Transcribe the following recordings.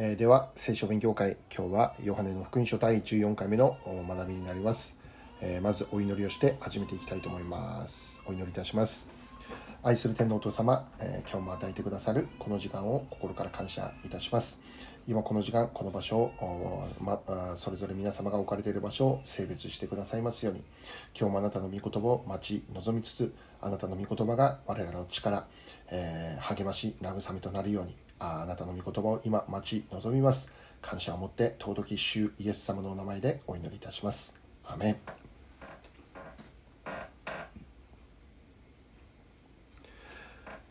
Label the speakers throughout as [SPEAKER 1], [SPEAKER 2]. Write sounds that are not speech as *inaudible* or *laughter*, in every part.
[SPEAKER 1] えー、では聖書勉強会今日はヨハネの福音書第14回目の学びになります、えー、まずお祈りをして始めていきたいと思います。お祈りいたします。愛する天皇お父様、えー、今日も与えてくださるこの時間を心から感謝いたします。今この時間この場所を、ま、それぞれ皆様が置かれている場所を性別してくださいますように。今日もあなたの御言葉を待ち望みつつあなたの御言葉が我らの力、えー、励まし慰めとなるように。あなたの御言葉を今待ち望みます。感謝を持って尊き主イエス様のお名前でお祈りいたします。アメン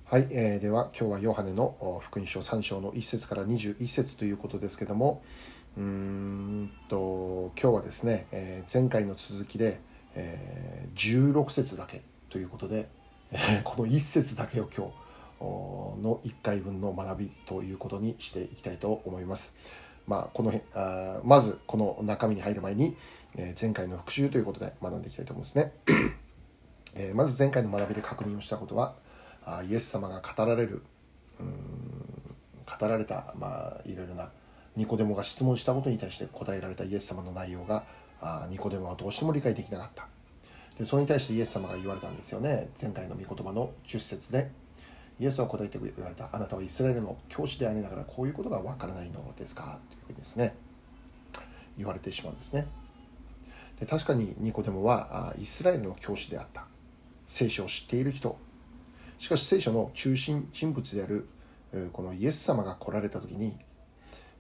[SPEAKER 1] はい、えー、では今日はヨハネの福音書3章の1節から21節ということですけどもうんと今日はですね、えー、前回の続きで、えー、16節だけということで、えー、この1節だけを今日の1回分の学びということにしていきたいと思います。まあ、この辺あまずこの中身に入る前に、え、前回の復習ということで学んでいきたいと思うんですね。え、まず前回の学びで確認をしたことはあイエス様が語られる語られた、まあ、いろいろなニコデモが質問したことに対して答えられたイエス様の内容があニコデモはどうしても理解できなかったでそれに対してイエス様が言われたんですよね前回の御言葉の10節でイエスは答えて言われた。あなたはイスラエルの教師でありながらこういうことがわからないのですか？というふうにですね、言われてしまうんですね。で確かにニコデモはイスラエルの教師であった。聖書を知っている人。しかし聖書の中心人物であるこのイエス様が来られた時に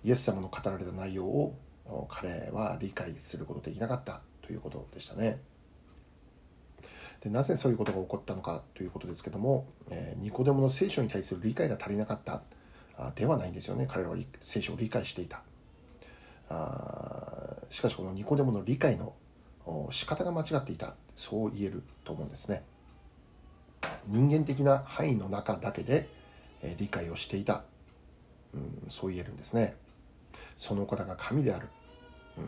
[SPEAKER 1] イエス様の語られた内容を彼は理解することできなかったということでしたね。でなぜそういうことが起こったのかということですけども、えー、ニコデモの聖書に対する理解が足りなかったあではないんですよね。彼らは聖書を理解していた。あしかしこのニコデモの理解の仕方が間違っていた。そう言えると思うんですね。人間的な範囲の中だけで、えー、理解をしていた、うん、そう言えるんですね。その方が神である、うん、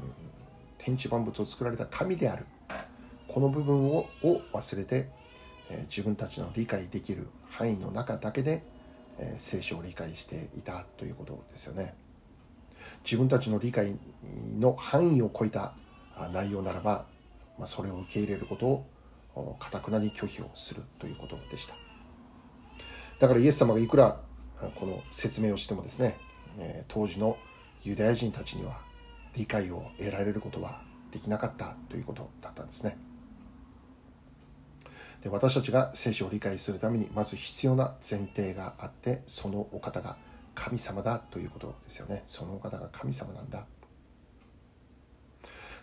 [SPEAKER 1] 天地万物を作られた神である。この部分をを忘れて、え自分たちの理解できる範囲の中だけで、え聖書を理解していたということですよね。自分たちの理解の範囲を超えた内容ならば、まあ、それを受け入れることをかたくなに拒否をするということでした。だからイエス様がいくらこの説明をしてもですね、当時のユダヤ人たちには理解を得られることはできなかったということだったんですね。で私たちが聖書を理解するためにまず必要な前提があってそのお方が神様だということですよね。そのお方が神様なんだ。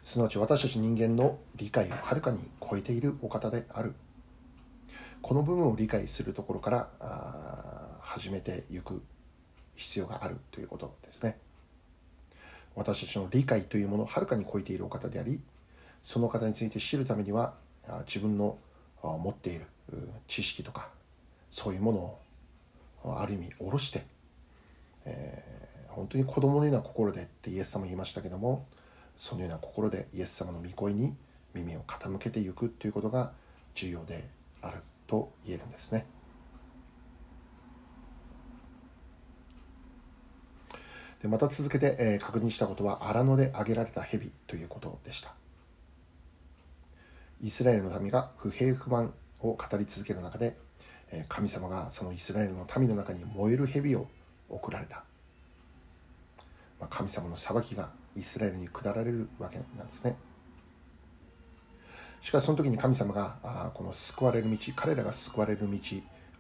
[SPEAKER 1] すなわち私たち人間の理解をはるかに超えているお方である。この部分を理解するところから始めていく必要があるということですね。私たちの理解というものをはるかに超えているお方でありその方について知るためには自分の持っている知識とかそういうものをある意味下ろして、えー、本当に子供のような心でってイエス様言いましたけどもそのような心でイエス様の御声に耳を傾けていくということが重要であると言えるんですね。でまた続けて、えー、確認したことは荒野で挙げられた蛇ということでした。イスラエルの民が不平不満を語り続ける中で神様がそのイスラエルの民の中に燃える蛇を送られた。神様の裁きがイスラエルに下られるわけなんですね。しかしその時に神様がこの救われる道彼らが救われる道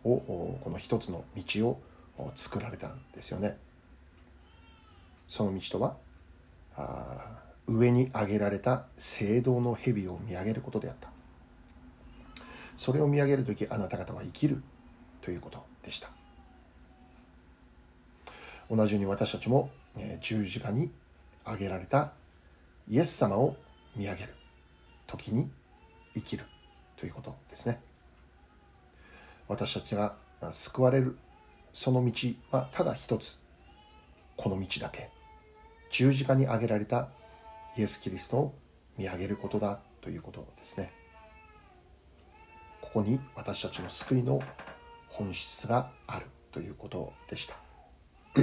[SPEAKER 1] をこの一つの道を作られたんですよね。その道とは上に上げられた聖堂の蛇を見上げることであった。それを見上げる時あなた方は生きるということでした。同じように私たちも十字架に上げられたイエス様を見上げる時に生きるということですね。私たちが救われるその道はただ一つ。この道だけ。十字架に上げられたイエス・キリストを見上げることだということですね。ここに私たちの救いの本質があるということでした。*coughs*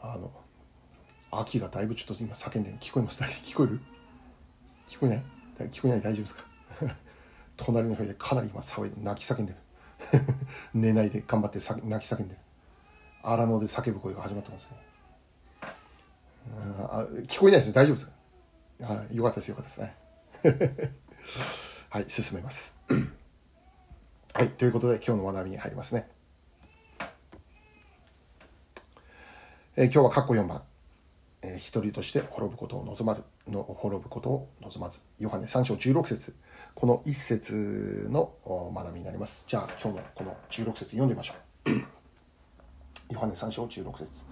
[SPEAKER 1] あの秋がだいぶちょっと今叫んで聞こえます？*laughs* 聞こえる？聞こえない？聞こえない？大丈夫ですか？*laughs* 隣の部屋でかなり今騒いで泣き叫んでる。*laughs* 寝ないで頑張って泣き叫んでる。荒野で叫ぶ声が始まってますね。あ聞こえないです大丈夫ですか？あよかったですよかったですね。*laughs* はい進めます。*clears throat* はいということで今日の学びに入りますね。えー、今日は括弧4番、えー、一人として滅ぶことを望まる。の滅ぶことを望まず。ヨハネ3章16節。この1節の学びになります。じゃあ今日のこの16節読んでみましょう。ヨハネ3章16節。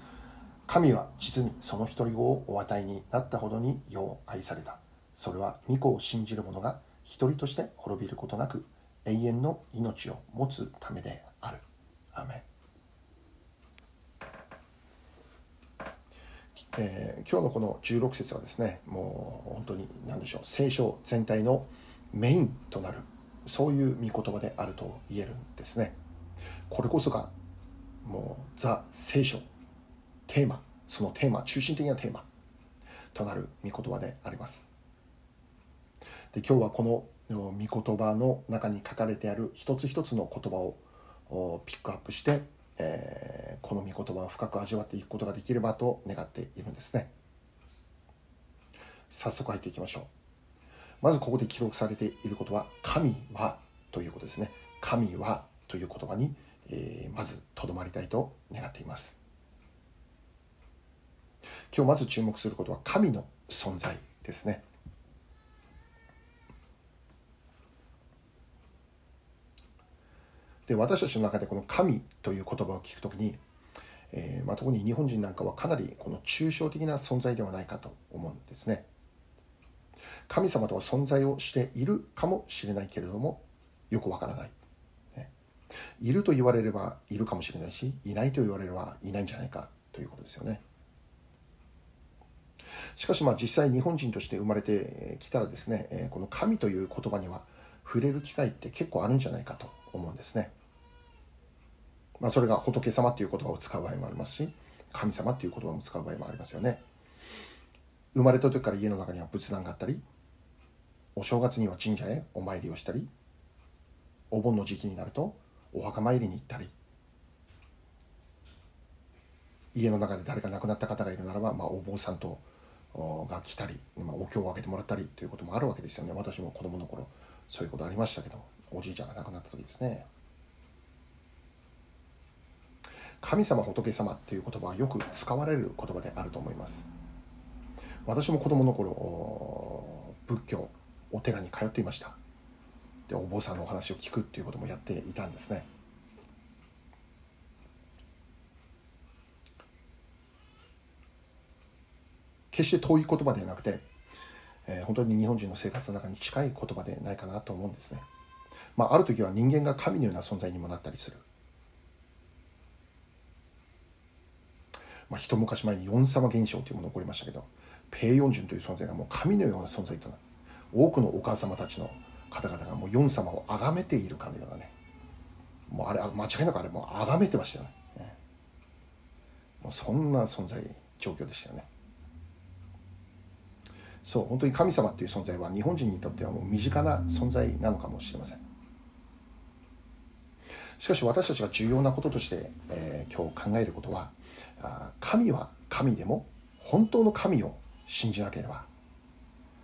[SPEAKER 1] 神は実にその一人子をお与えになったほどに世を愛された。それは御子を信じる者が一人として滅びることなく永遠の命を持つためである。アメえー、今日のこの16節はですねもう本当に何でしょう。聖書全体のメインとなるそういう御言葉であると言えるんですね。これこそがもうザ聖書テーマそのテーマ中心的なテーマとなる御言葉であります。で今日はこの御言葉の中に書かれてある一つ一つの言葉をピックアップしてえー、この御言葉を深く味わっていくことができればと願っているんですね。早速入っていきましょう。まずここで記録されていることは「神は」ということですね「神は」という言葉に、えー、まずとどまりたいと願っています。今日まず注目することは神の存在ですね。で私たちの中でこの神という言葉を聞くときに、えー、まあ、特に日本人なんかはかなりこの抽象的な存在ではないかと思うんですね。神様とは存在をしているかもしれないけれどもよくわからない、いると言われればいるかもしれないしいないと言われればいないんじゃないかということですよね。しかしまあ実際日本人として生まれてきたらですねこの神という言葉には触れる機会って結構あるんじゃないかと思うんですね。まあ、それが仏様っていう言葉を使う場合もありますし神様っていう言葉も使う場合もありますよね生まれた時から家の中には仏壇があったりお正月には神社へお参りをしたりお盆の時期になるとお墓参りに行ったり家の中で誰か亡くなった方がいるならば、まあ、お坊さんとが来たり、まあ、お経をあげてもらったりということもあるわけですよね。私も子供の頃そういうことありましたけどおじいちゃんが亡くなった時ですね。神様仏様っていう言葉はよく使われる言葉であると思います。私も子供の頃仏教お寺に通っていました。でお坊さんのお話を聞くっていうこともやっていたんですね決して遠い言葉ではなくて、えー、本当に日本人の生活の中に近い言葉でないかなと思うんですね。まあ、ある時は人間が神のような存在にもなったりする。まあ、一昔前にヨン様現象というものが起こりましたけど、ペイヨンジュンという存在がもう神のような存在となる。多くのお母様たちの方々がもうヨン様を崇めているかのようなね、もうあれ、間違いなくあれもう崇めてましたよね。もうそんな存在、状況でしたよね。そう、本当に神様っていう存在は日本人にとってはもう身近な存在なのかもしれません。しかし私たちが重要なこととして、えー、今日考えることは、神は神でも本当の神を信じなければ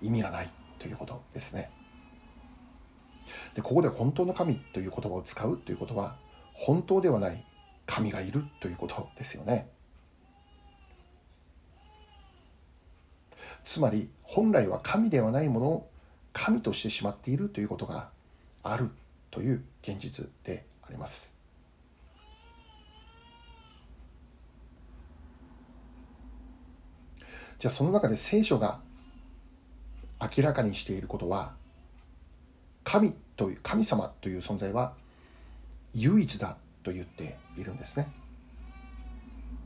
[SPEAKER 1] 意味がないということですね。でここで本当の神という言葉を使うということは本当ではない神がいるということですよね。つまり本来は神ではないものを神としてしまっているということがあるという現実であります。じゃあその中で聖書が明らかにしていることは神という神様という存在は唯一だと言っているんですね。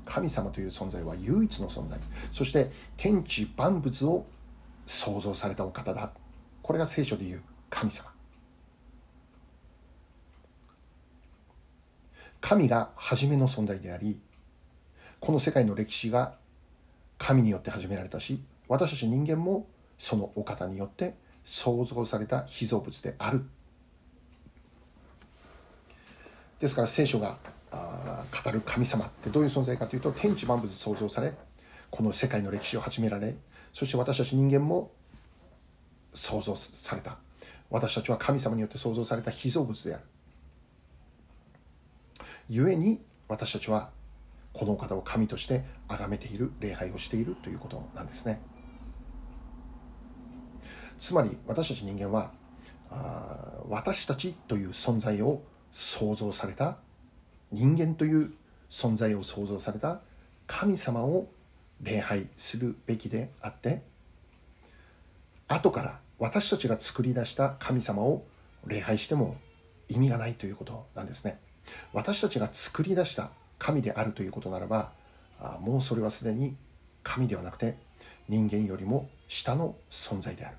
[SPEAKER 1] 神様という存在は唯一の存在。そして天地万物を創造されたお方だ。これが聖書でいう神様。神が初めの存在でありこの世界の歴史が神によって始められたし私たち人間もそのお方によって創造された被造物である。ですから聖書が語る神様ってどういう存在かというと天地万物創造されこの世界の歴史を始められそして私たち人間も創造された。私たちは神様によって創造された被造物である。故に私たちはこのお方を神として崇めている礼拝をしているということなんですね。つまり私たち人間はあ私たちという存在を創造された人間という存在を創造された神様を礼拝するべきであって後から私たちが作り出した神様を礼拝しても意味がないということなんですね。私たちが作り出した神であるということならばもうそれはすでに神ではなくて人間よりも下の存在である。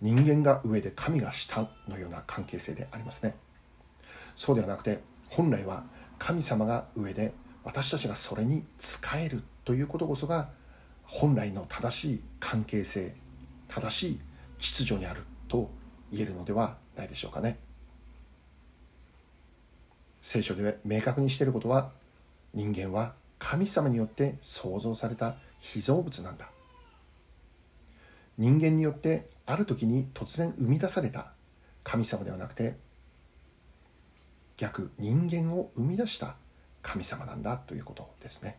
[SPEAKER 1] 人間が上で神が下のような関係性でありますね。そうではなくて本来は神様が上で私たちがそれに仕えるということこそが本来の正しい関係性正しい秩序にあると言えるのではないでしょうかね。聖書で明確にしていることは人間は神様によって創造された被造物なんだ。人間によってある時に突然生み出された神様ではなくて逆人間を生み出した神様なんだということですね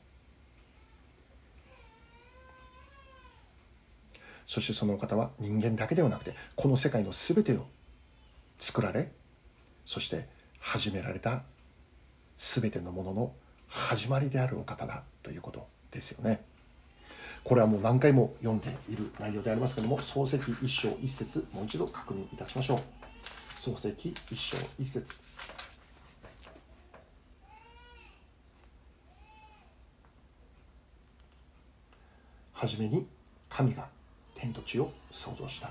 [SPEAKER 1] そしてそのお方は人間だけではなくてこの世界の全てを作られそして始められた全てのものの始まりであるお方だということですよね。これはもう何回も読んでいる内容でありますけれども、漱石一章一節、もう一度確認いたしましょう。漱石一章一節。はじめに神が天と地を創造した。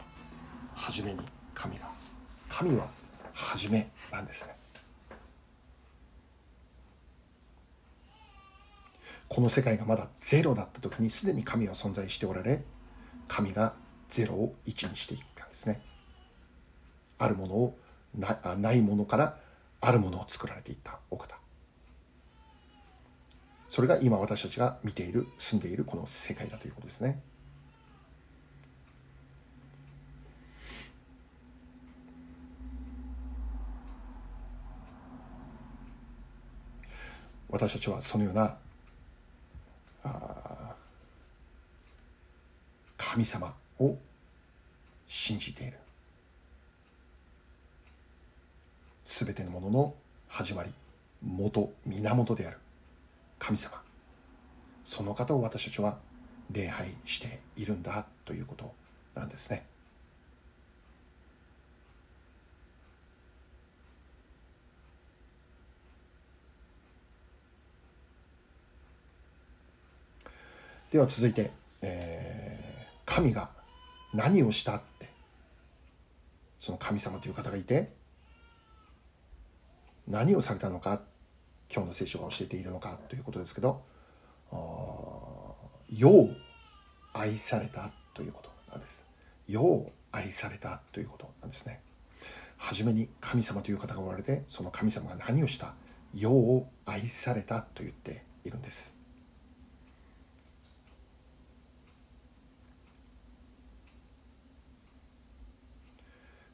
[SPEAKER 1] はじめに神が。神ははじめなんですね。この世界がまだゼロだった時にすでに神は存在しておられ神がゼロを1にしていったんですね。あるものをなないものからあるものを作られていったお方。それが今私たちが見ている住んでいるこの世界だということですね。私たちはそのような神様を信じている。全てのものの始まり元源である。神様。その方を私たちは礼拝しているんだということなんですね。では続いて、えー、神が何をしたってその神様という方がいて何をされたのか今日の聖書が教えているのかということですけど世を愛されたということなんです。世を愛されたということなんですね。初めに神様という方がおられてその神様が何をした？世を愛されたと言っているんです。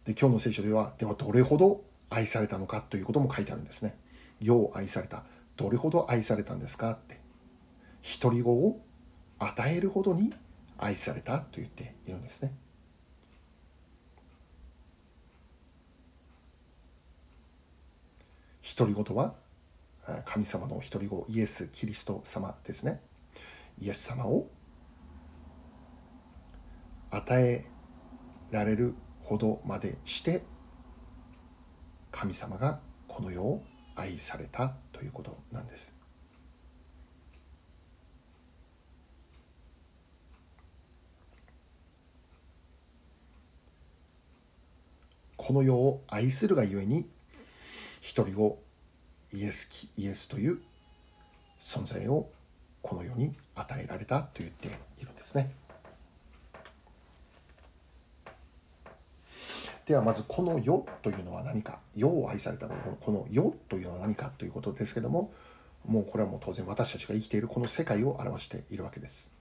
[SPEAKER 1] で今日の聖書ではではどれほど愛されたのかということも書いてあるんですね。世を愛されたどれほど愛されたんですかって独り子を与えるほどに愛されたと言っているんですね。独り子とは神様の独り子イエス・キリスト様ですね。イエス様を与えられるほどまでして神様がこの世を愛されたということなんです。この世を愛するがゆえに一人をイエスイエスという存在をこの世に与えられたと言っているんですね。ではまずこの世というのは何か。世を愛されたこの世というのは何かということですけどももうこれはもう当然私たちが生きているこの世界を表しているわけです。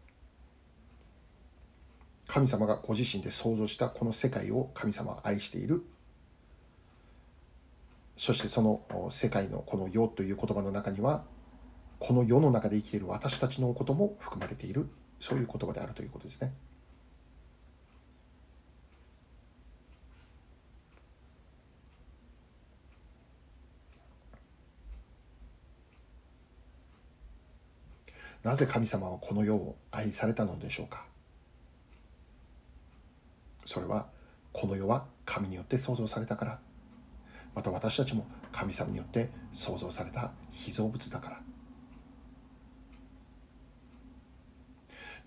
[SPEAKER 1] 神様がご自身で創造したこの世界を神様は愛している。そしてその世界のこの世という言葉の中にはこの世の中で生きている私たちのことも含まれている。そういう言葉であるということですね。なぜ神様はこの世を愛されたのでしょうか？それはこの世は神によって創造されたから。また私たちも神様によって創造された被造物だから。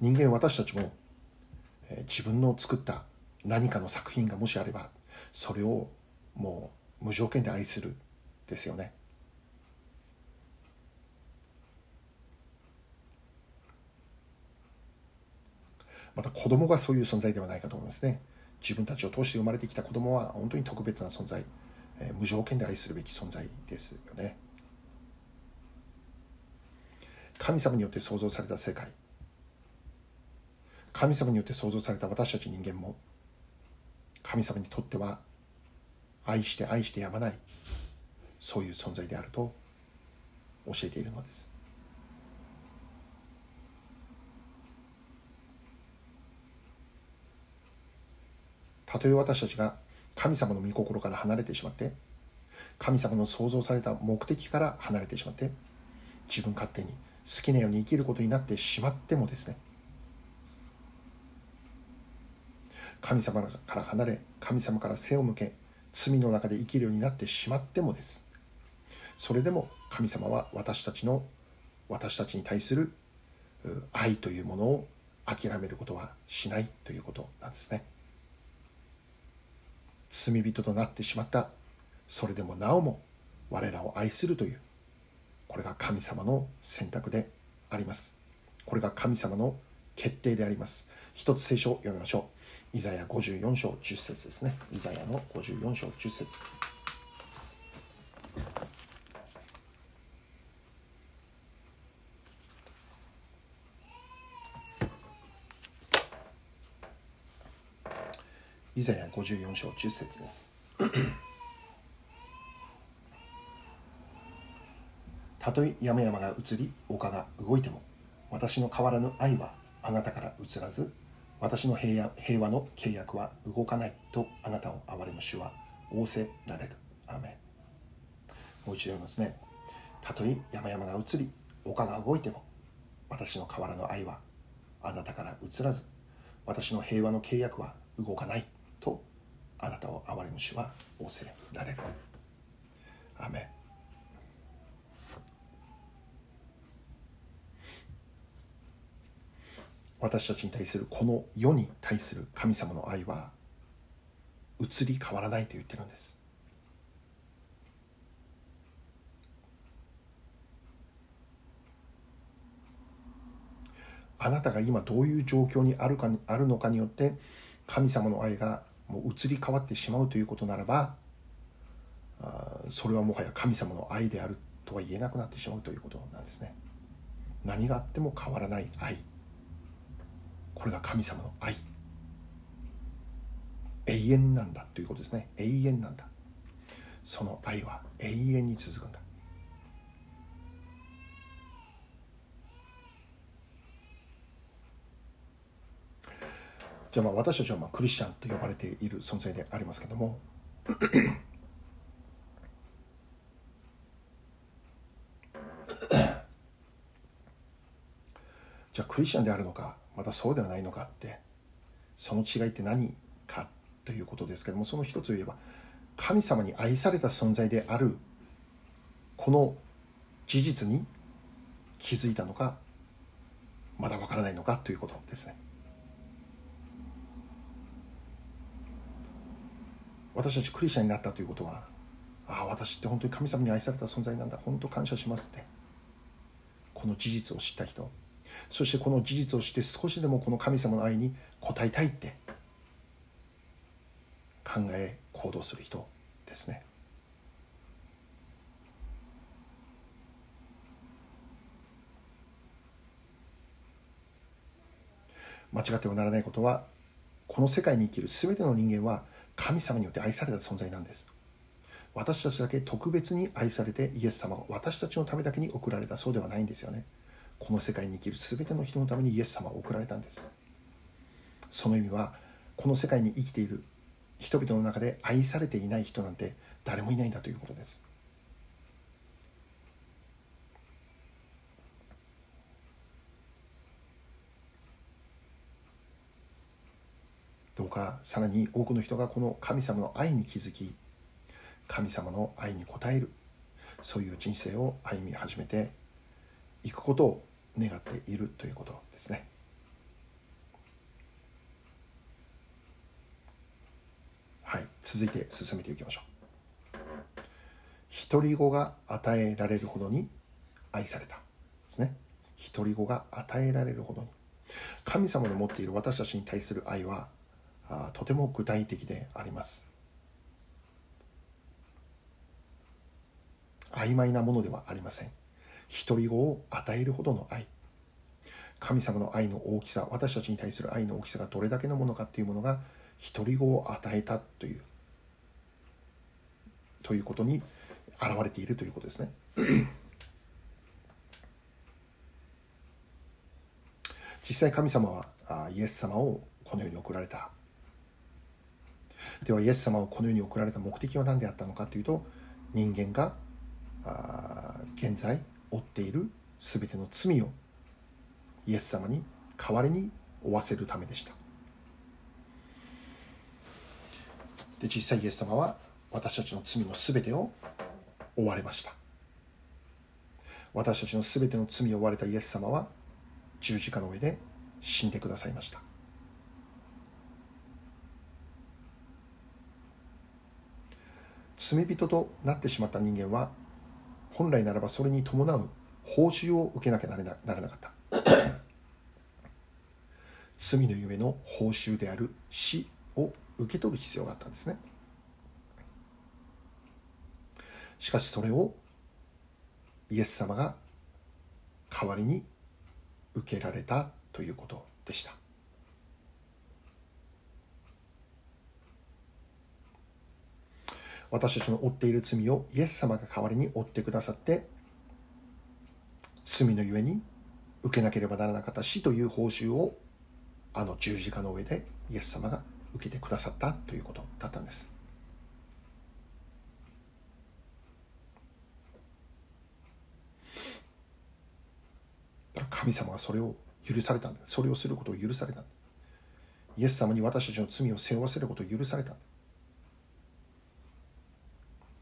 [SPEAKER 1] 人間私たちも自分の作った何かの作品がもしあればそれをもう無条件で愛するですよね。また子供がそういう存在ではないかと思いますね。自分たちを通して生まれてきた子供は本当に特別な存在、えー、無条件で愛するべき存在ですよね。神様によって創造された世界、神様によって創造された私たち人間も、神様にとっては愛して愛してやまない、そういう存在であると教えているのです。たとえ私たちが神様の御心から離れてしまって神様の創造された目的から離れてしまって自分勝手に好きなように生きることになってしまってもですね神様から離れ神様から背を向け罪の中で生きるようになってしまってもですそれでも神様は私たちの私たちに対する愛というものを諦めることはしないということなんですね。罪人となってしまった。それでもなおも我らを愛するというこれが神様の選択であります。これが神様の決定であります。一つ聖書を読みましょう。イザヤ54章10節ですね。イザヤの54章10節イザヤ54章10節です *clears throat* たとえ山々が移り丘が動いても私の変わらぬ愛はあなたから移らず私の平和の契約は動かないとあなたを憐れむ主は仰せられる。アメもう一度言いますね。たとえ山々が移り丘が動いても私の変わらぬ愛はあなたから移らず私の平和の契約は動かないあなたを憐れむ主は仰せられる。アメ私たちに対するこの世に対する神様の愛は移り変わらないと言ってるんですあなたが今どういう状況にあるかあるのかによって神様の愛がもう移り変わってしまうということならばあそれはもはや神様の愛であるとは言えなくなってしまうということなんですね。何があっても変わらない愛。これが神様の愛。永遠なんだということですね。永遠なんだ。その愛は永遠に続くんだ。じゃあまあ私たちはまあクリスチャンと呼ばれている存在でありますけども *coughs* じゃあクリスチャンであるのかまたそうではないのかってその違いって何かということですけどもその一つを言えば神様に愛された存在であるこの事実に気づいたのかまだわからないのかということですね。私たちクリスチャンになったということはああ私って本当に神様に愛された存在なんだ。本当感謝しますって。この事実を知った人。そしてこの事実を知って少しでもこの神様の愛に応えたいって。考え行動する人ですね。間違ってはならないことはこの世界に生きる全ての人間は神様によって愛された存在なんです。私たちだけ特別に愛されてイエス様は私たちのためだけに送られたそうではないんですよね。この世界に生きる全ての人のためにイエス様は送られたんです。その意味はこの世界に生きている人々の中で愛されていない人なんて誰もいないんだということです。どうかさらに多くの人がこの神様の愛に気づき神様の愛に応えるそういう人生を歩み始めていくことを願っているということですね。はい、続いて進めていきましょう。独り子が与えられるほどに愛されたですね。独り子が与えられるほどに。神様の持っている私たちに対する愛はとても具体的であります。曖昧なものではありません。独り子を与えるほどの愛。神様の愛の大きさ、私たちに対する愛の大きさがどれだけのものかっていうものが、独り子を与えたという、ということに現れているということですね。実際神様はイエス様をこの世に送られた。ではイエス様をこの世に送られた目的は何であったのかというと人間が現在負っている全ての罪をイエス様に代わりに負わせるためでした。で実際イエス様は私たちの罪の全てを負われました。私たちの全ての罪を負われたイエス様は十字架の上で死んでくださいました。罪人となってしまった人間は本来ならばそれに伴う報酬を受けなきゃならなかった。*coughs* 罪のゆえの報酬である死を受け取る必要があったんですね。しかしそれをイエス様が代わりに受けられたということでした。私たちの負っている罪をイエス様が代わりに負ってくださって罪のゆえに受けなければならなかった死という報酬をあの十字架の上でイエス様が受けてくださったということだったんです。神様はそれを許されたんだ。それをすることを許された。イエス様に私たちの罪を背負わせることを許された。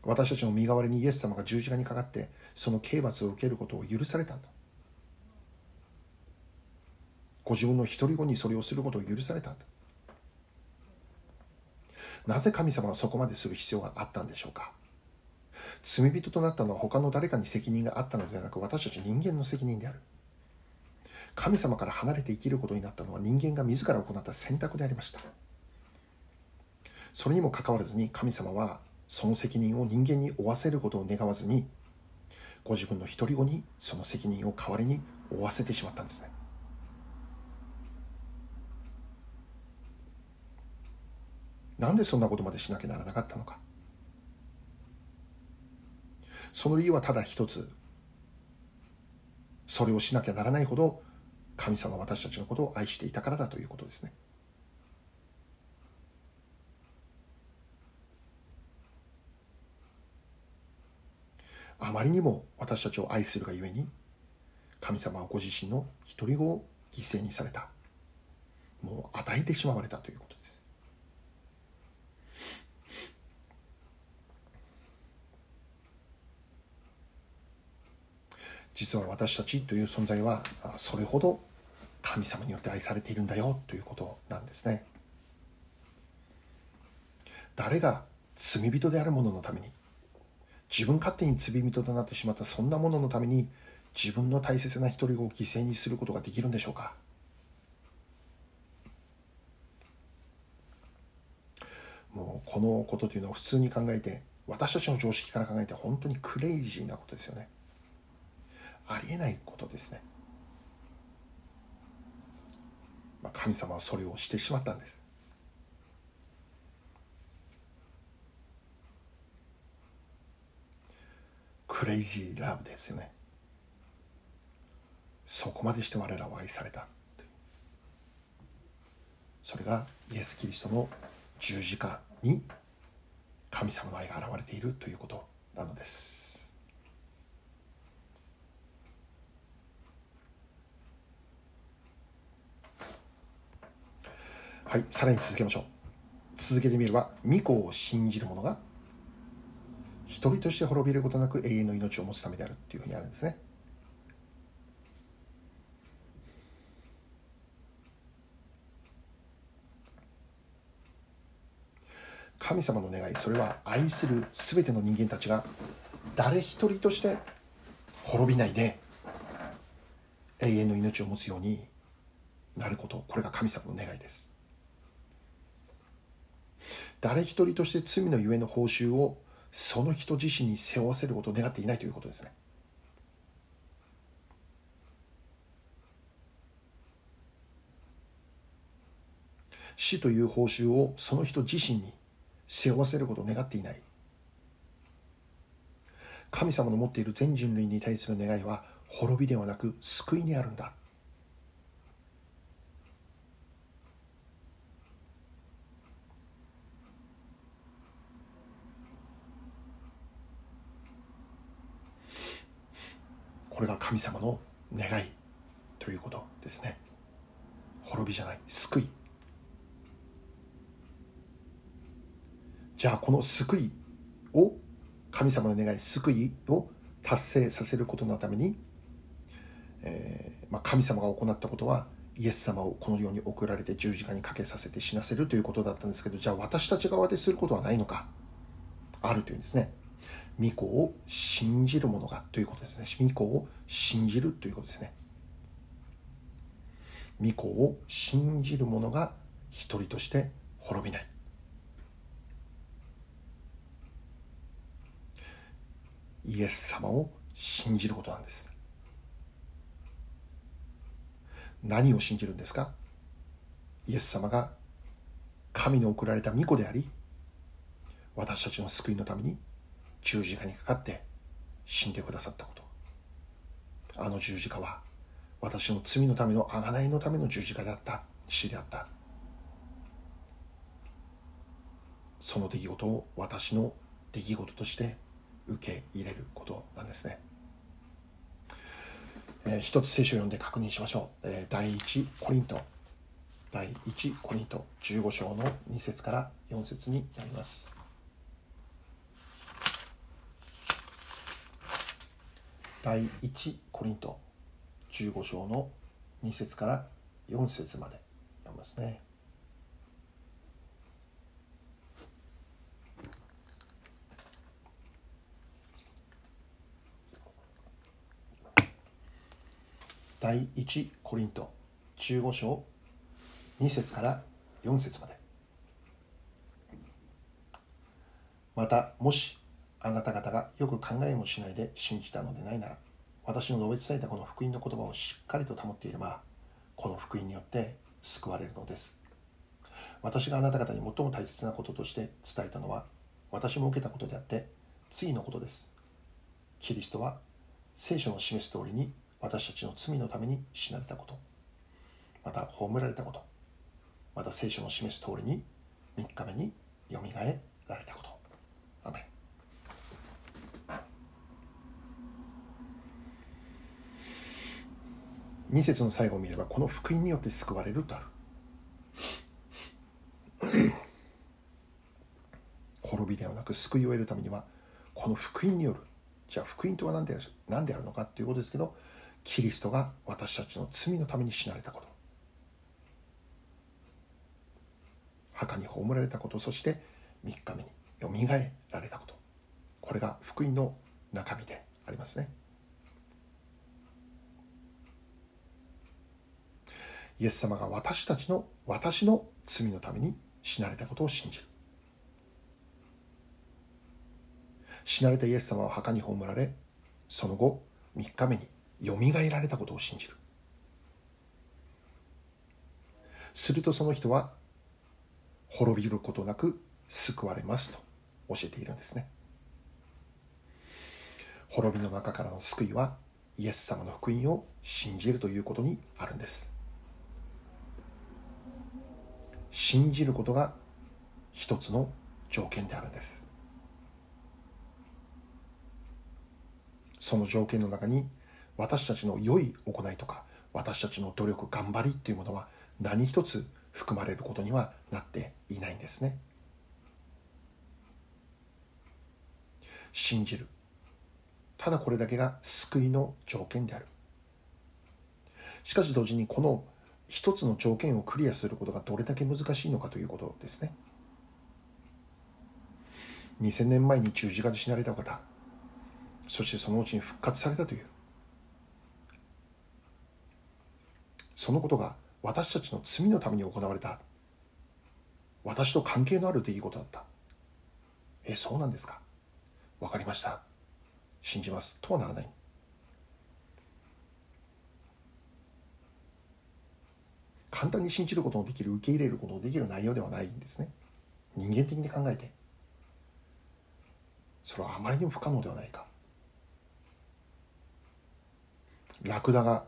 [SPEAKER 1] 私たちの身代わりにイエス様が十字架にかかってその刑罰を受けることを許されたんだ。ご自分の独り子にそれをすることを許されたんだ。なぜ神様はそこまでする必要があったんでしょうか。罪人となったのは他の誰かに責任があったのではなく私たち人間の責任である。神様から離れて生きることになったのは人間が自ら行った選択でありました。それにもかかわらずに神様はその責任を人間に負わせることを願わずにご自分の独り子にその責任を代わりに負わせてしまったんですね。なんでそんなことまでしなきゃならなかったのか。その理由はただ一つ。それをしなきゃならないほど神様は私たちのことを愛していたからだということですね。あまりにも私たちを愛するがゆえに神様はご自身の独り子を犠牲にされた。もう与えてしまわれたということです。実は私たちという存在はそれほど神様によって愛されているんだよということなんですね。誰が罪人である者のために自分勝手に罪人となってしまったそんなもののために自分の大切な一人を犠牲にすることができるんでしょうか？もうこのことというのは普通に考えて私たちの常識から考えて本当にクレイジーなことですよね。ありえないことですね、まあ、神様はそれをしてしまったんです。クレイジーラブですよね。そこまでして我らは愛された。それがイエス・キリストの十字架に神様の愛が現れているということなのです。はいさらに続けましょう。続けてみれば御子を信じる者が一人として滅びることなく永遠の命を持つためであるっていうふうにあるんですね。神様の願いそれは愛する全ての人間たちが誰一人として滅びないで永遠の命を持つようになることこれが神様の願いです。誰一人として罪のゆえの報酬をその人自身に背負わせることを願っていないということですね。死という報酬をその人自身に背負わせることを願っていない。神様の持っている全人類に対する願いは滅びではなく救いにあるんだ。これが神様の願いということですね。滅びじゃない救い。じゃあこの救いを神様の願い救いを達成させることのために、えー、まあ、神様が行ったことはイエス様をこの世に送られて十字架にかけさせて死なせるということだったんですけどじゃあ私たち側ですることはないのか。あるというんですね。御子を信じる者がということですね。御子を信じるということですね。御子を信じる者が一人として滅びない。イエス様を信じることなんです。何を信じるんですか？イエス様が神の送られた御子であり私たちの救いのために十字架にかかって死んでくださったことあの十字架は私の罪のための贖いのための十字架であった死であったその出来事を私の出来事として受け入れることなんですね。えー、一つ聖書を読んで確認しましょう。えー、第一コリント、第一コリント15章の2節から4節になります。第一コリント15章の2節から4節まで読みますね。第1コリント15章2節から4節までまたもしあなた方がよく考えもしないで信じたのでないなら私の述べ伝えたこの福音の言葉をしっかりと保っていればこの福音によって救われるのです。私があなた方に最も大切なこととして伝えたのは私も受けたことであって次のことです。キリストは聖書の示す通りに私たちの罪のために死なれたこと。また葬られたこと。また聖書の示す通りに3日目によみがえられたことアメ2節の最後を見ればこの福音によって救われるとある。*coughs* 滅びではなく救いを得るためにはこの福音による。じゃあ福音とは何で何であるのかっていうことですけどキリストが私たちの罪のために死なれたこと。墓に葬られたことそして3日目によみがえられたこと。これが福音の中身でありますね。イエス様が私たちの私の罪のために死なれたことを信じる。死なれたイエス様は墓に葬られその後3日目によみがえられたことを信じる。するとその人は滅びることなく救われますと教えているんですね。滅びの中からの救いはイエス様の福音を信じるということにあるんです。信じることが一つの条件であるんです。その条件の中に私たちの良い行いとか私たちの努力頑張りというものは何一つ含まれることにはなっていないんですね。信じる。ただこれだけが救いの条件である。しかし同時にこの一つの条件をクリアすることがどれだけ難しいのかということですね。2000年前に十字架で死なれた方そしてそのうちに復活されたという。そのことが私たちの罪のために行われた。私と関係のある出来事だった。えそうなんですか。分かりました。信じます。とはならない。簡単に信じることのできる受け入れることのできる内容ではないんですね。人間的に考えて。それはあまりにも不可能ではないか。ラクダが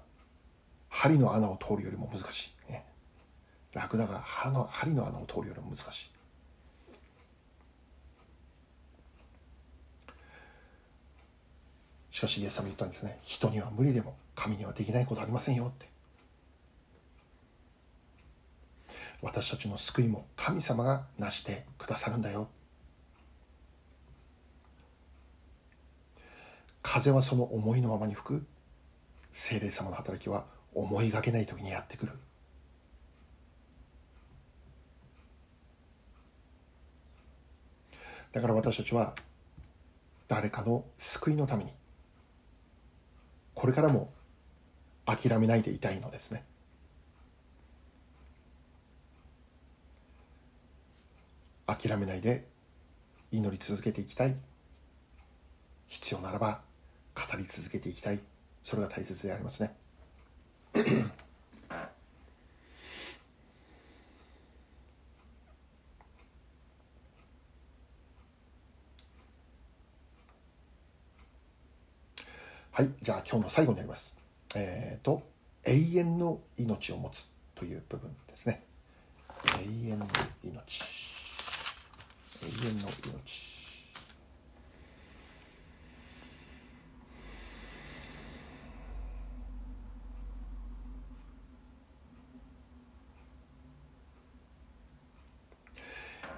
[SPEAKER 1] 針の穴を通るよりも難しい、ね、ラクダが針の針の穴を通るよりも難しい。しかしイエス様言ったんですね。人には無理でも神にはできないことありませんよって。私たちの救いも神様が成してくださるんだよ。風はその思いのままに吹く。精霊様の働きは思いがけない時にやってくる。だから私たちは誰かの救いのためにこれからも諦めないでいたいのですね。諦めないで祈り続けていきたい。必要ならば語り続けていきたい。それが大切でありますね。*clears throat* はいじゃあ今日の最後になります。えっ、ー、と永遠の命を持つという部分ですね。永遠の命。永遠の命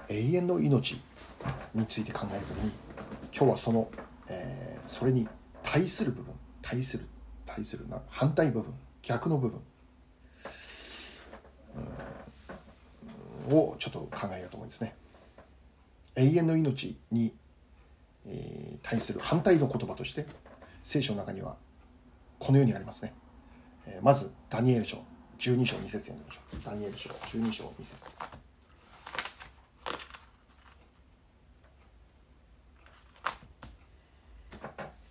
[SPEAKER 1] 永遠の命について考えるときに今日はその、えー、それに対する部分対する対するな反対部分逆の部分をちょっと考えようと思うんですね。永遠の命に、対する反対の言葉として聖書の中にはこのようにありますね、まずダニエル書12章2節読んでみましょう。ダニエル書12章2節。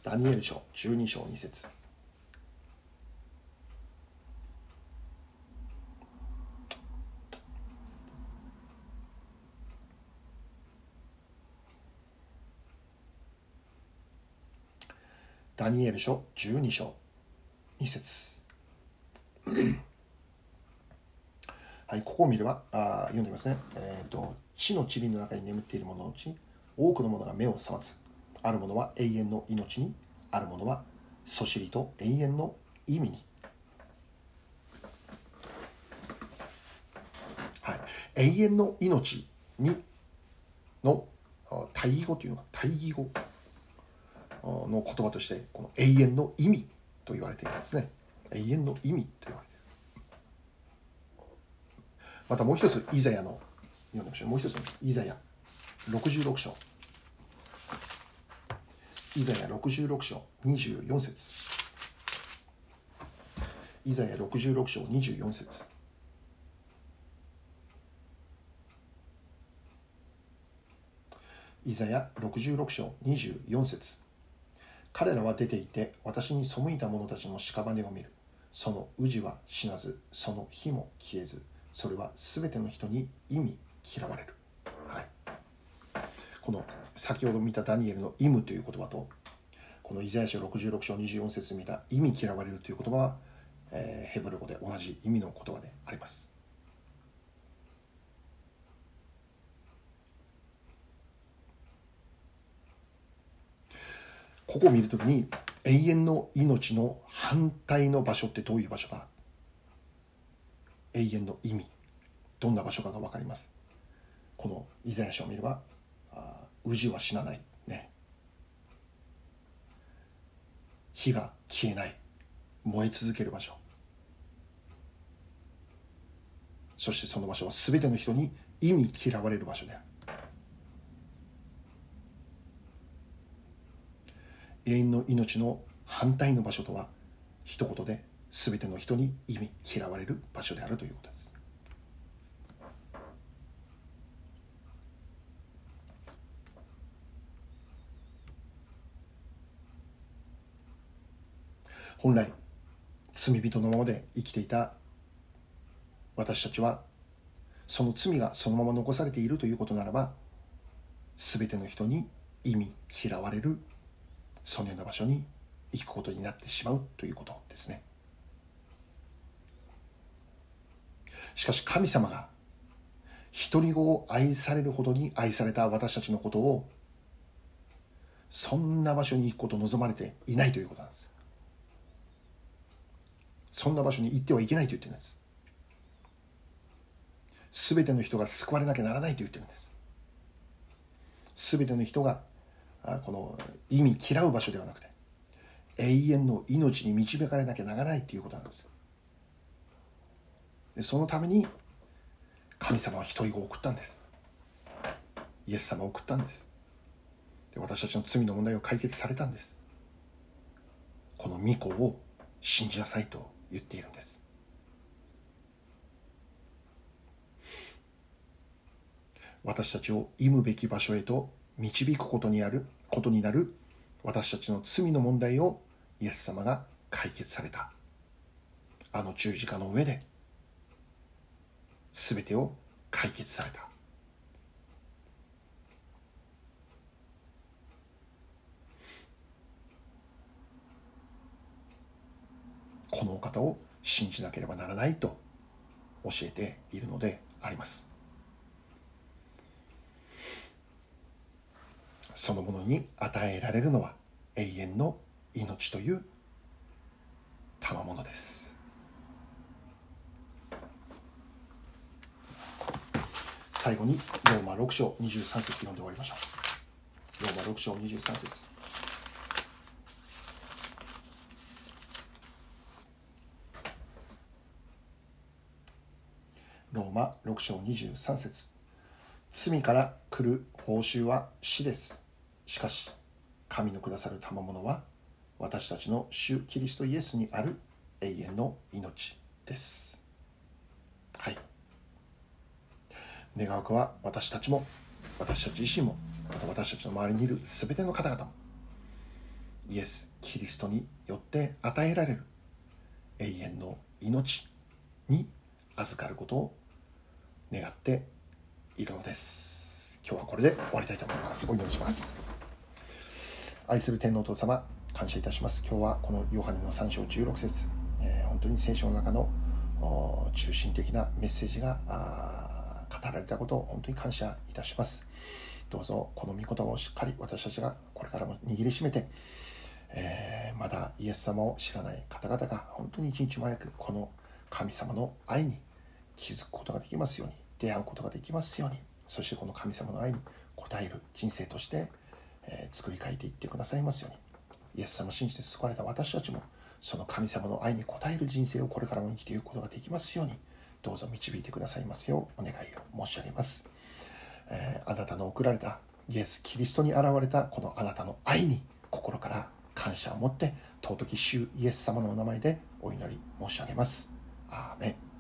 [SPEAKER 1] ダニエル書12章2節ダニエル書12章。2節。*coughs* はい、ここを見ればあ読んでみますね。えっ、ー、と、地の塵の中に眠っている者のうち、多くの者が目を覚ます。ある者は永遠の命にあるものはそしりと永遠の意味に、はい、永遠の命にの対義語というのが対義語。の言葉としてこの永遠の意味と言われているんですね。永遠の意味と言われている。またもう一つイザヤの読んでましょう。もう一つのイザヤ。66章。イザヤ66章24節。イザヤ66章24節。イザヤ66章24節。彼らは出ていて私に背いた者たちの屍を見る。その氏は死なずその火も消えずそれは全ての人に意味嫌われる、はい、この先ほど見たダニエルの「意味」という言葉とこのイザヤ書66章24節見た「意味嫌われる」という言葉は、えー、ヘブル語で同じ意味の言葉であります。ここを見るときに永遠の命の反対の場所ってどういう場所か。永遠の意味。どんな場所かが分かります。このイザヤ書を見れば氏は死なない。ね。火が消えない。燃え続ける場所。そしてその場所は全ての人に意味嫌われる場所である。永遠の命の反対の場所とは一言で全ての人に意味嫌われる場所であるということです。本来罪人のままで生きていた私たちはその罪がそのまま残されているということならば全ての人に意味嫌われるそのような場所に行くことになってしまうということですね。しかし神様が独り子を愛されるほどに愛された私たちのことをそんな場所に行くことを望まれていないということなんです。そんな場所に行ってはいけないと言ってるんです。全ての人が救われなきゃならないと言ってるんです。全ての人がこの意味嫌う場所ではなくて永遠の命に導かれなきゃならないっていうことなんですでそのために神様は一人子を送ったんです。イエス様を送ったんです。で私たちの罪の問題を解決されたんです。この御子を信じなさいと言っているんです。私たちを忌むべき場所へと導くことにあることになる私たちの罪の問題をイエス様が解決された。あの十字架の上で全てを解決された。このお方を信じなければならないと教えているのであります。そのものに与えられるのは永遠の命という賜物です。最後にローマ6章23節読んで終わりましょう。ローマ6章23節。ローマ6章23節。罪から来る報酬は死です。しかし神のくださる賜物は私たちの主キリストイエスにある永遠の命です。はい。願わくは私たちも私たち自身もまた私たちの周りにいる全ての方々もイエス・キリストによって与えられる永遠の命に預かることを願っているのです。今日はこれで終わりたいと思います。お祈りします。愛する天皇お父様、感謝いたします。今日はこのヨハネの3章16節、えー、本当に聖書の中の中心的なメッセージが語られたことを本当に感謝いたします。どうぞこの御言葉をしっかり私たちがこれからも握りしめて、えー、まだイエス様を知らない方々が本当に一日も早くこの神様の愛に気づくことができますように出会うことができますようにそしてこの神様の愛に応える人生としてえー、作り変えていってくださいますように。イエス様を信じて救われた私たちもその神様の愛に応える人生をこれからも生きていくことができますようにどうぞ導いてくださいますようお願いを申し上げます、えー、あなたの送られたイエス・キリストに現れたこのあなたの愛に心から感謝を持って尊き主イエス様のお名前でお祈り申し上げます。アーメン。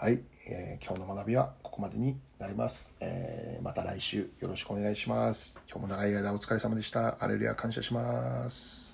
[SPEAKER 1] はい、えー、今日の学びはここまでになります、えー、また来週よろしくお願いします。今日も長い間お疲れ様でした。アレルヤ感謝します。